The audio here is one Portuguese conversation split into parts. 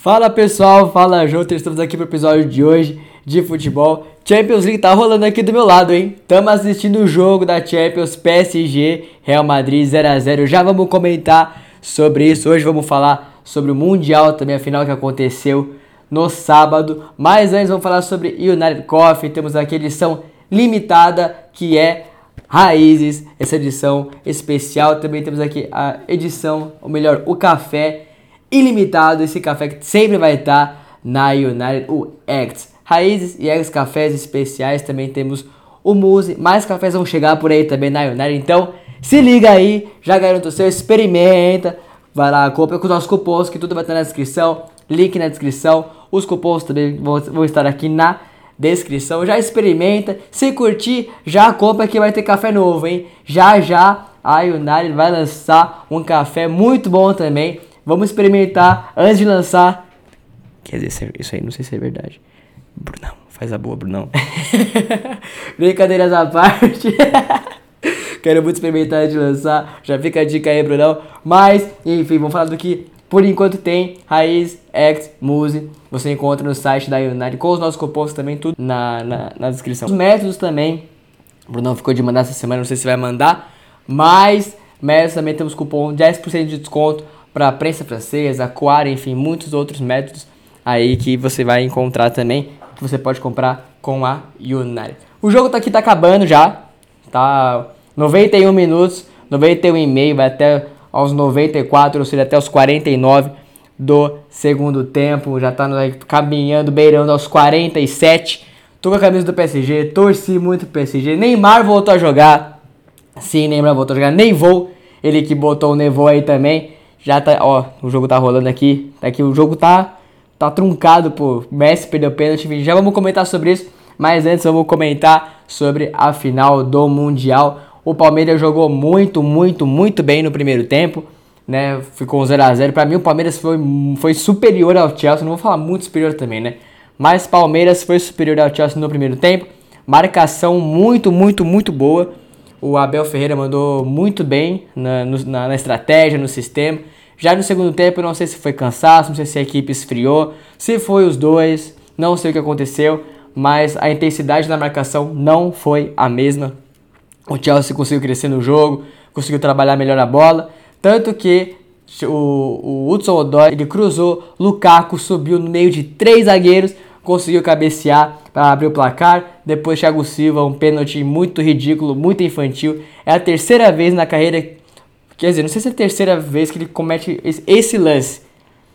Fala pessoal, fala Júnior, estamos aqui para o episódio de hoje de futebol. Champions League tá rolando aqui do meu lado, hein? Estamos assistindo o jogo da Champions PSG Real Madrid 0 a 0. Já vamos comentar sobre isso. Hoje vamos falar sobre o Mundial também, a final que aconteceu no sábado. Mas antes vamos falar sobre United Coffee. Temos aqui a edição limitada que é Raízes, essa edição especial. Também temos aqui a edição, ou melhor, o café ilimitado. Esse café que sempre vai estar na United, o X. Raízes e X cafés especiais. Também temos o Muse. Mais cafés vão chegar por aí também na United. Então, se liga aí, já garanta o seu, experimenta. Vai lá, compra com os nossos cupons, que tudo vai estar na descrição. Link na descrição. Os cupons também vão, vão estar aqui na descrição. Já experimenta. Se curtir, já compra que vai ter café novo, hein? Já já a United vai lançar um café muito bom também. Vamos experimentar antes de lançar. Quer dizer, isso aí não sei se é verdade. Brunão, faz a boa, Brunão. Brincadeiras à parte. Quero muito experimentar antes de lançar. Já fica a dica aí, Brunão. Mas, enfim, vamos falar do que por enquanto tem Raiz X Muse. Você encontra no site da United com os nossos cupons também, tudo na, na, na descrição. Os métodos também. O Brunão ficou de mandar essa semana, não sei se vai mandar. Mas, métodos também temos cupom 10% de desconto para a prensa francesa, aquário, enfim, muitos outros métodos aí que você vai encontrar também, que você pode comprar com a United. O jogo tá aqui tá acabando já, tá 91 minutos, 91 e meio, vai até aos 94, ou seja, até os 49 do segundo tempo. Já tá caminhando, beirando aos 47. Tô com a camisa do PSG, torci muito pro PSG. Neymar voltou a jogar. Sim, Neymar voltou a jogar. Nem vou. Ele que botou o Nevô aí também. Já tá, ó, o jogo tá rolando aqui. Tá aqui, o jogo tá tá truncado, pô. Messi perdeu pênalti. Já vamos comentar sobre isso. Mas antes vamos comentar sobre a final do Mundial. O Palmeiras jogou muito, muito, muito bem no primeiro tempo, né? Ficou 0 a 0 Para mim o Palmeiras foi, foi superior ao Chelsea, não vou falar muito superior também, né? Mas Palmeiras foi superior ao Chelsea no primeiro tempo. Marcação muito, muito, muito boa. O Abel Ferreira mandou muito bem na, na, na estratégia, no sistema. Já no segundo tempo, não sei se foi cansaço, não sei se a equipe esfriou, se foi os dois, não sei o que aconteceu, mas a intensidade da marcação não foi a mesma. O Chelsea conseguiu crescer no jogo, conseguiu trabalhar melhor a bola, tanto que o, o Hudson Odoi ele cruzou, Lukaku subiu no meio de três zagueiros, conseguiu cabecear para abrir o placar. Depois Thiago Silva, um pênalti muito ridículo, muito infantil. É a terceira vez na carreira, quer dizer, não sei se é a terceira vez que ele comete esse lance,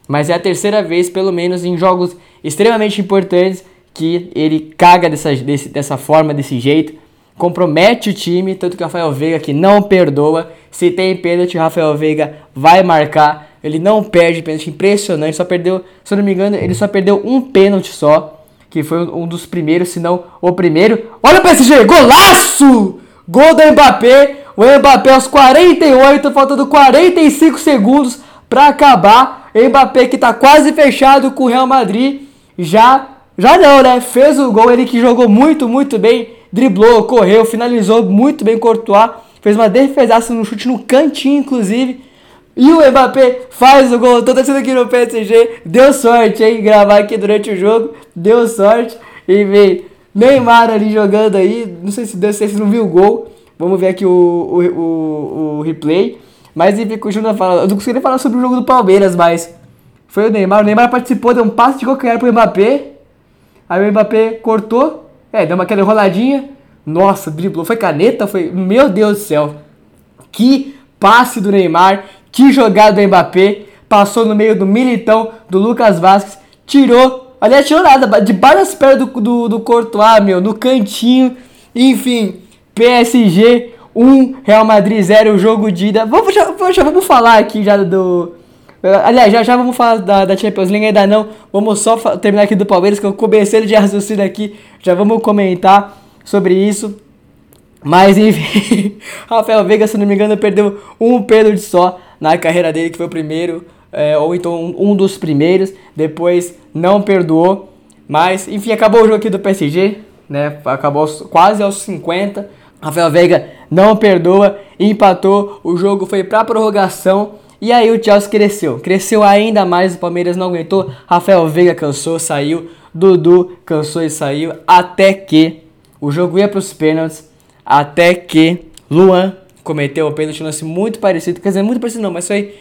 mas é a terceira vez, pelo menos em jogos extremamente importantes, que ele caga dessa, desse, dessa forma, desse jeito compromete o time, tanto que o Rafael Veiga que não perdoa. Se tem pênalti, o Rafael Veiga vai marcar. Ele não perde pênalti, impressionante. Só perdeu, se eu não me engano, ele só perdeu um pênalti só, que foi um dos primeiros, se não o primeiro. Olha o PSG, golaço! Gol do Mbappé. O Mbappé aos 48, faltando 45 segundos para acabar. Mbappé que tá quase fechado com o Real Madrid. Já, já não, né? Fez o gol, ele que jogou muito, muito bem driblou, correu, finalizou muito bem Courtois, fez uma defesaça no chute no cantinho, inclusive. E o Mbappé faz o gol. Tô descendo aqui no PSG. Deu sorte, hein? Gravar aqui durante o jogo. Deu sorte. E veio Neymar ali jogando aí. Não sei se deu, se não viu o gol. Vamos ver aqui o, o, o, o replay. Mas enfim, continua falando. Eu não consegui falar sobre o jogo do Palmeiras, mas foi o Neymar. O Neymar participou, deu um passe de calcanhar pro Mbappé. Aí o Mbappé cortou é, deu uma aquela enroladinha. Nossa, driblou. Foi caneta? Foi. Meu Deus do céu. Que passe do Neymar. Que jogada do Mbappé. Passou no meio do Militão, do Lucas Vasquez. Tirou. Aliás, tirou nada. Debaixo das pernas do, do, do Courtois, meu. No cantinho. Enfim. PSG 1, Real Madrid 0, o jogo de ida. Vamos, já, já vamos falar aqui já do Aliás, já já vamos falar da, da Champions League, ainda não. Vamos só terminar aqui do Palmeiras, que eu comecei de raciocínio aqui. Já vamos comentar sobre isso. Mas enfim, Rafael Veiga, se não me engano, perdeu um pênalti só na carreira dele, que foi o primeiro, é, ou então um, dos primeiros. Depois não perdoou. Mas enfim, acabou o jogo aqui do PSG, né? Acabou quase aos 50. Rafael Veiga não perdoa, empatou. O jogo foi para prorrogação E aí o Chelsea cresceu, cresceu ainda mais, o Palmeiras não aguentou, Rafael Veiga cansou, saiu, Dudu cansou e saiu, até que o jogo ia para os pênaltis, até que Luan cometeu o pênalti, um lance muito parecido, quer dizer, muito parecido não, mas foi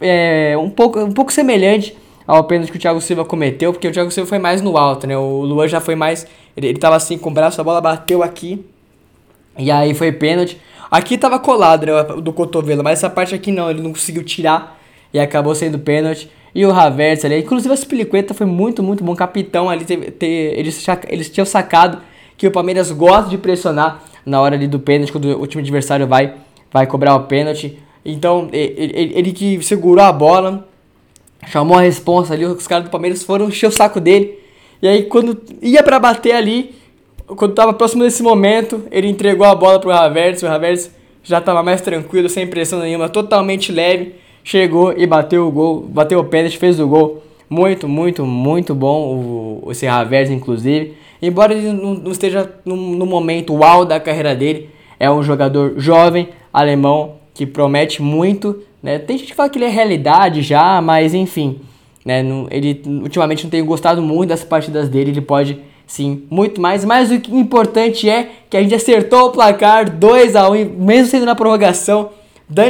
é, um, pouco, um pouco semelhante ao pênalti que o Thiago Silva cometeu, porque o Thiago Silva foi mais no alto, né? O Luan já foi mais. Ele, ele tava assim com o braço, a bola bateu aqui. E aí foi pênalti. Aqui tava colado, né? Do cotovelo, mas essa parte aqui não, ele não conseguiu tirar. E acabou sendo pênalti. E o Havertz ali, inclusive a Spilicueta foi muito, muito bom. Capitão ali, teve, teve, eles, eles tinham sacado que o Palmeiras gosta de pressionar na hora ali do pênalti, quando o time adversário vai, vai cobrar o pênalti. Então, ele, ele, ele que segurou a bola, chamou a responsa ali, os caras do Palmeiras foram encher o saco dele. E aí quando ia para bater ali, quando tava próximo desse momento, ele entregou a bola pro Havertz, o Havertz já tava mais tranquilo, sem pressão nenhuma, totalmente leve, chegou e bateu o gol, bateu o pênalti, fez o gol. Muito, muito, muito bom o, esse Havertz, inclusive. Embora ele não, esteja no, momento uau da carreira dele, é um jogador jovem, alemão, que promete muito, né? Tem gente que fala que ele é realidade já, mas enfim, né? Ele ultimamente não tenho gostado muito das partidas dele, ele pode sim muito mais, mas o que importante é que a gente acertou o placar 2 a 1 um, mesmo sendo na prorrogação,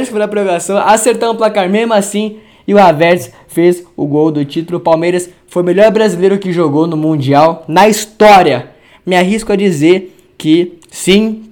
foi na prorrogação, acertamos o placar mesmo assim, e o Havertz fez o gol do título. O Palmeiras foi o melhor brasileiro que jogou no Mundial na história. Me arrisco a dizer que sim,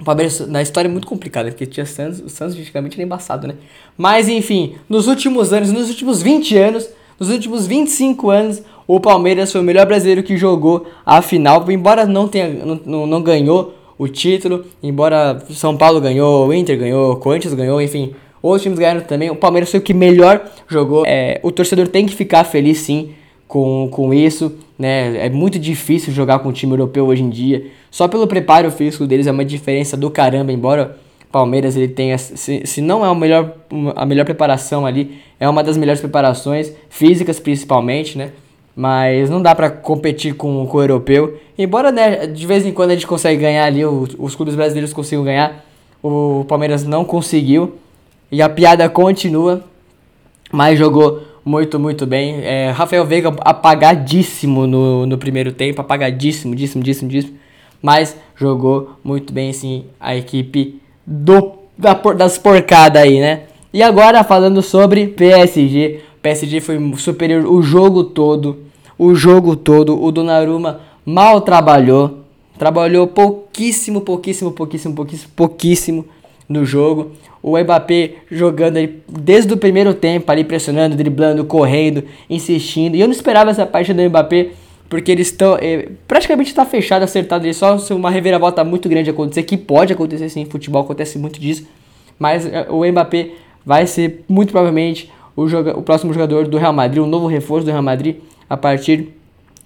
o Palmeiras na história é muito complicada, porque tinha Santos, o Santos antigamente era embaçado, né? Mas enfim, nos últimos anos, nos últimos 20 anos, nos últimos 25 anos, o Palmeiras foi o melhor brasileiro que jogou a final, embora não tenha não, não, não ganhou o título, embora São Paulo ganhou, o Inter ganhou, o Corinthians ganhou, enfim, outros times ganharam também. O Palmeiras foi o que melhor jogou. É, o torcedor tem que ficar feliz sim com, com isso, né? É muito difícil jogar com o time europeu hoje em dia. Só pelo preparo físico deles é uma diferença do caramba, embora Palmeiras ele tenha, se, se não é a melhor, a melhor preparação ali, é uma das melhores preparações, físicas principalmente, né? Mas não dá para competir com, com o europeu. Embora né, de vez em quando a gente consegue ganhar ali, os clubes brasileiros consigam ganhar, o Palmeiras não conseguiu. E a piada continua, mas jogou muito, muito bem. É, Rafael Veiga apagadíssimo no, no primeiro tempo, apagadíssimo, díssimo, díssimo, díssimo mas jogou muito bem sim a equipe do da, das porcadas aí, né? E agora falando sobre PSG, PSG foi superior o jogo todo, o jogo todo, o Donnarumma mal trabalhou, trabalhou pouquíssimo, pouquíssimo, pouquíssimo, pouquíssimo, pouquíssimo no jogo. O Mbappé jogando ali desde o primeiro tempo ali pressionando, driblando, correndo, insistindo. E eu não esperava essa parte do Mbappé porque eles estão. É, praticamente está fechado, acertado. Ele só se uma reviravolta muito grande acontecer, que pode acontecer sim, futebol acontece muito disso. Mas é, o Mbappé vai ser muito provavelmente o, joga, o próximo jogador do Real Madrid, o novo reforço do Real Madrid a partir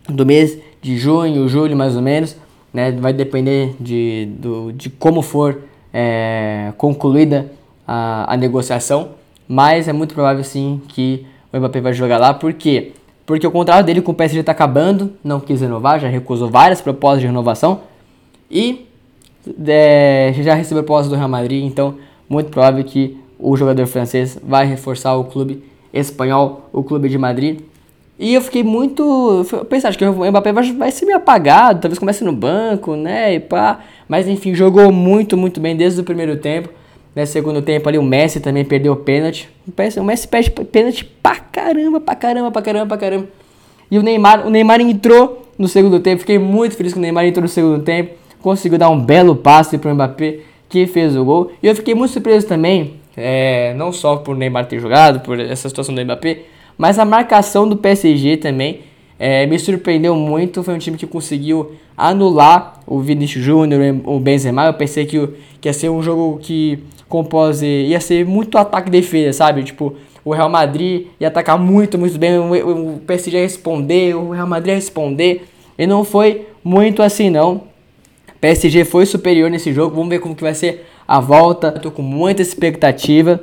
do mês de junho, julho mais ou menos. Né? Vai depender de, do, de como for é, concluída a, a negociação. Mas é muito provável sim que o Mbappé vai jogar lá, porque porque o contrato dele com o PSG está acabando, não quis renovar, já recusou várias propostas de renovação e é, já recebeu propostas do Real Madrid, então muito provável que o jogador francês vai reforçar o clube espanhol, o clube de Madrid. E eu fiquei muito. Pensar, acho que o Mbappé vai, vai ser meio apagado, talvez comece no banco, né? E pá. Mas enfim, jogou muito, muito bem desde o primeiro tempo. No segundo tempo ali o Messi também perdeu o pênalti. O Messi perde pênalti pra caramba, pra caramba, pra caramba, pra caramba. E o Neymar, o Neymar entrou no segundo tempo. Fiquei muito feliz que o Neymar entrou no segundo tempo. Conseguiu dar um belo passe pro Mbappé, que fez o gol. E eu fiquei muito surpreso também, é, não só por Neymar ter jogado, por essa situação do Mbappé, mas a marcação do PSG também. É, me surpreendeu muito, foi um time que conseguiu anular o Vinicius Júnior, o Benzema. Eu pensei que, que ia ser um jogo que compôs, ia ser muito ataque e defesa, sabe? Tipo, o Real Madrid ia atacar muito, muito bem, o PSG ia responder, o Real Madrid ia responder. E não foi muito assim não. PSG foi superior nesse jogo, vamos ver como que vai ser a volta. Tô com muita expectativa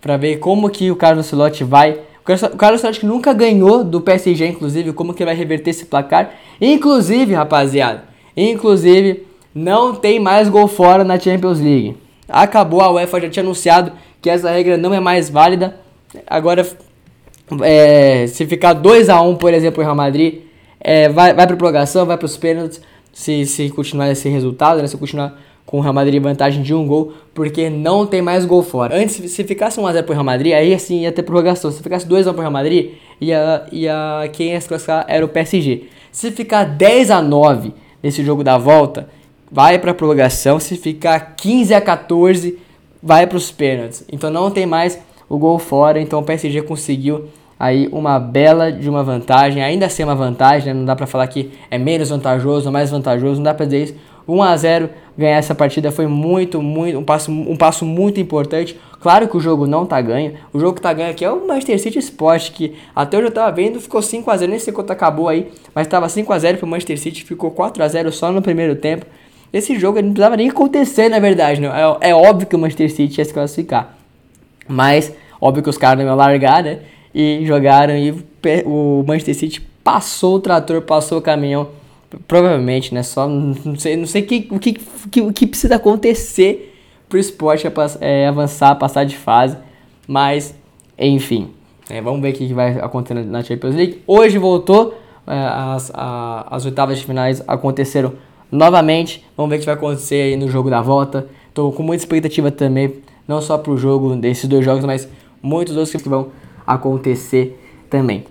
para ver como que o Carlos Ancelotti vai o Carlos Ancelotti nunca ganhou do PSG, inclusive, como que vai reverter esse placar. Inclusive, rapaziada, inclusive, não tem mais gol fora na Champions League. Acabou, a UEFA já tinha anunciado que essa regra não é mais válida. Agora, é, se ficar 2 a 1 por exemplo, o Real Madrid, é, vai, vai para prorrogação, vai para os pênaltis, se, se continuar esse resultado, né, se continuar com o Real Madrid em vantagem de um gol, porque não tem mais gol fora. Antes, se ficasse 1x0 pro Real Madrid, aí assim ia ter prorrogação. Se ficasse 2x1 pro Real Madrid, ia, ia, quem ia se classificar era o PSG. Se ficar 10x9 nesse jogo da volta, vai pra prorrogação. Se ficar 15x14, vai pros pênaltis. Então não tem mais o gol fora, então o PSG conseguiu aí uma bela de uma vantagem, ainda assim é uma vantagem, né? não dá para falar que é menos vantajoso mais vantajoso, não dá para dizer isso. 1 a 0 ganhar essa partida foi muito, muito um passo, um passo muito importante. Claro que o jogo não tá ganho. O jogo que tá ganho aqui é o Manchester City Sport, que até hoje eu tava vendo, ficou 5 a 0, nem sei quanto acabou aí, mas tava 5 a 0 pro Manchester City, ficou 4 a 0 só no primeiro tempo. Esse jogo não precisava nem acontecer, na verdade, não. É, é óbvio que o Manchester City ia se classificar. Mas óbvio que os caras não iam largar, né? e jogaram e o Manchester City passou o trator, passou o caminhão, provavelmente, né? Só não sei, não sei que, o que, que, o que precisa acontecer pro esporte é, avançar, passar de fase, mas enfim, é, vamos ver o que vai acontecer na Champions League. Hoje voltou, é, as, a, as oitavas de finais aconteceram novamente. Vamos ver o que vai acontecer aí no jogo da volta. Tô com muita expectativa também, não só pro jogo desses dois jogos, mas muitos outros que vão acontecer também.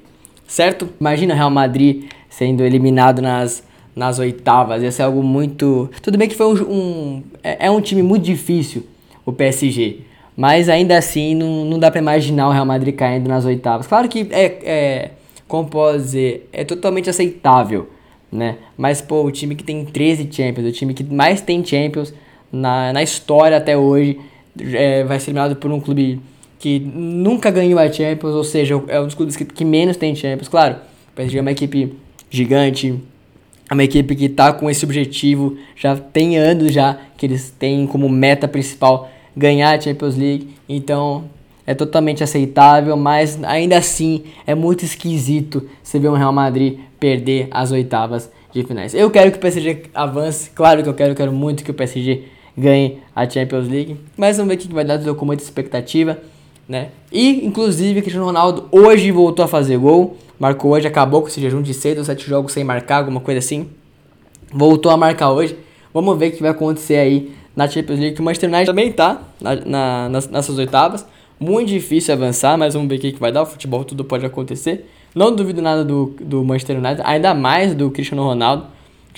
Certo? Imagina o Real Madrid sendo eliminado nas, nas oitavas. Ia ser algo muito. Tudo bem que foi um, um é, é, um time muito difícil, o PSG. Mas ainda assim não, não dá para imaginar o Real Madrid caindo nas oitavas. Claro que é, é como posso dizer, é totalmente aceitável, né? Mas pô, o time que tem 13 Champions, o time que mais tem Champions na, na história até hoje, é, vai ser eliminado por um clube que nunca ganhou a Champions, ou seja, é um dos clubes que, que menos tem Champions. Claro, o PSG é uma equipe gigante, é uma equipe que está com esse objetivo, já tem anos já que eles têm como meta principal ganhar a Champions League, então é totalmente aceitável, mas ainda assim é muito esquisito você ver um Real Madrid perder as oitavas de finais. Eu quero que o PSG avance, claro que eu quero, eu quero muito que o PSG ganhe a Champions League, mas vamos ver o que vai dar, estou com muita expectativa né? E, inclusive, Cristiano Ronaldo hoje voltou a fazer gol. Marcou hoje, acabou com esse jejum de 6 ou 7 jogos sem marcar, alguma coisa assim. Voltou a marcar hoje. Vamos ver o que vai acontecer aí na Champions League. O Manchester United também tá na, na, nas, nessas oitavas. Muito difícil avançar, mas vamos ver o que, vai dar. O futebol tudo pode acontecer. Não duvido nada do, do Manchester United, ainda mais do Cristiano Ronaldo.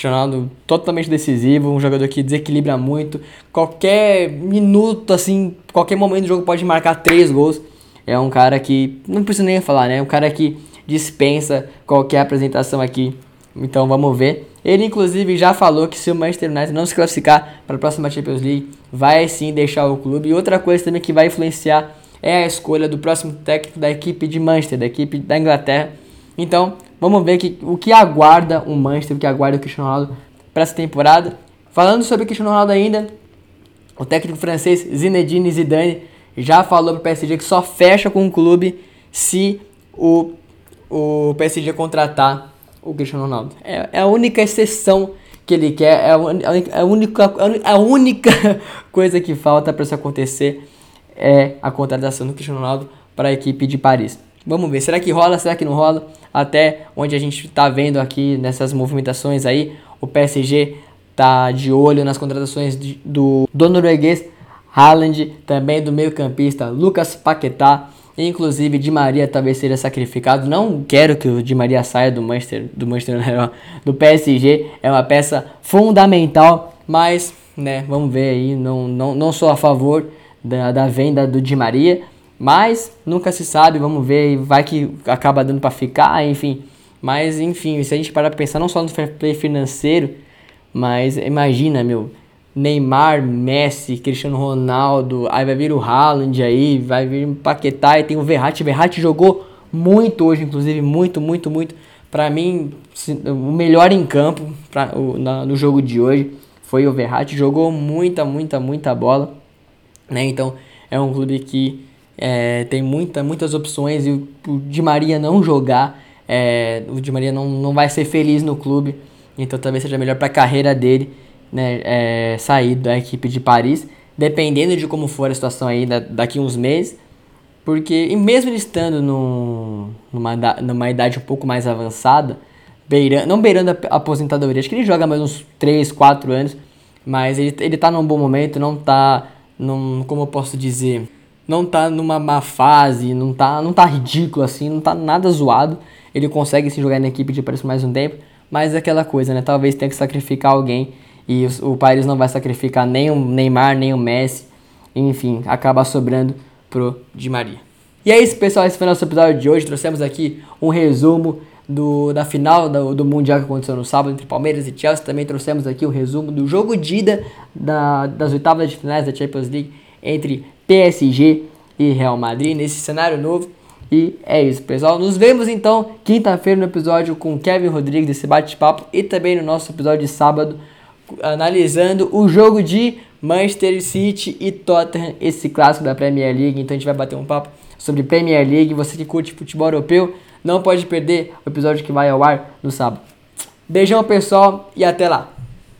Ronaldo totalmente decisivo, um jogador que desequilibra muito. Qualquer minuto, assim, qualquer momento do jogo pode marcar três gols. É um cara que, não preciso nem falar, né? É um cara que dispensa qualquer apresentação aqui. Então vamos ver. Ele inclusive já falou que se o Manchester United não se classificar para a próxima Champions League, vai sim deixar o clube. E outra coisa também que vai influenciar é a escolha do próximo técnico da equipe de Manchester, da equipe da Inglaterra. Então, Vamos ver que, o que aguarda o Manchester, o que aguarda o Cristiano Ronaldo para essa temporada. Falando sobre o Cristiano Ronaldo ainda, o técnico francês Zinedine Zidane já falou para o PSG que só fecha com o clube se o, o PSG contratar o Cristiano Ronaldo. É, é a única exceção que ele quer, é a, única, a, única, a única coisa que falta para isso acontecer é a contratação do Cristiano Ronaldo para a equipe de Paris. Vamos ver, será que rola, será que não rola? Até onde a gente está vendo aqui nessas movimentações aí, o PSG tá de olho nas contratações de, do, do norueguês Haaland, também do meio-campista Lucas Paquetá, inclusive Di Maria talvez seja sacrificado. Não quero que o Di Maria saia do Manchester, do Manchester do PSG, é uma peça fundamental, mas né, vamos ver aí, não, não, não sou a favor da, da venda do Di Maria, mas nunca se sabe, vamos ver, vai que acaba dando para ficar, enfim. Mas enfim, se a gente parar pra pensar não só no fair play financeiro, mas imagina, meu, Neymar, Messi, Cristiano Ronaldo, aí vai vir o Haaland aí, vai vir o Paquetá e tem o Verratti. Verratti jogou muito hoje, inclusive, muito, muito, muito. Para mim, o melhor em campo pra, o, na, no jogo de hoje foi o Verratti. Jogou muita, muita, muita bola. Né? Então, é um clube que é, tem muita, muitas opções e o Di Maria não jogar, é, o Di Maria não, não vai ser feliz no clube, então talvez seja melhor para a carreira dele né, é, sair da equipe de Paris, dependendo de como for a situação aí da, daqui uns meses. porque e mesmo ele estando no, numa, numa idade um pouco mais avançada, beirando, não beirando a aposentadoria, acho que ele joga mais uns 3, 4 anos, mas ele, ele tá num bom momento, não tá num, como eu posso dizer, não tá numa má fase, não tá, não tá ridículo assim, não tá nada zoado. Ele consegue se jogar na equipe de Paris mais um tempo, mas é aquela coisa, né? Talvez tenha que sacrificar alguém e o, o não vai sacrificar nem o Neymar, nem o Messi. Enfim, acaba sobrando pro Di Maria. E é isso, pessoal. Esse foi o nosso episódio de hoje. Trouxemos aqui um resumo do, da final do, do Mundial que aconteceu no sábado entre Palmeiras e Chelsea. Também trouxemos aqui o resumo do jogo de ida da, das oitavas de finais da Champions League entre PSG e Real Madrid nesse cenário novo. E é isso, pessoal. Nos vemos então quinta-feira no episódio com Kevin Rodrigues, desse bate-papo, e também no nosso episódio de sábado, analisando o jogo de Manchester City e Tottenham, esse clássico da Premier League. Então a gente vai bater um papo sobre Premier League. Você que curte futebol europeu, não pode perder o episódio que vai ao ar no sábado. Beijão, pessoal, e até lá!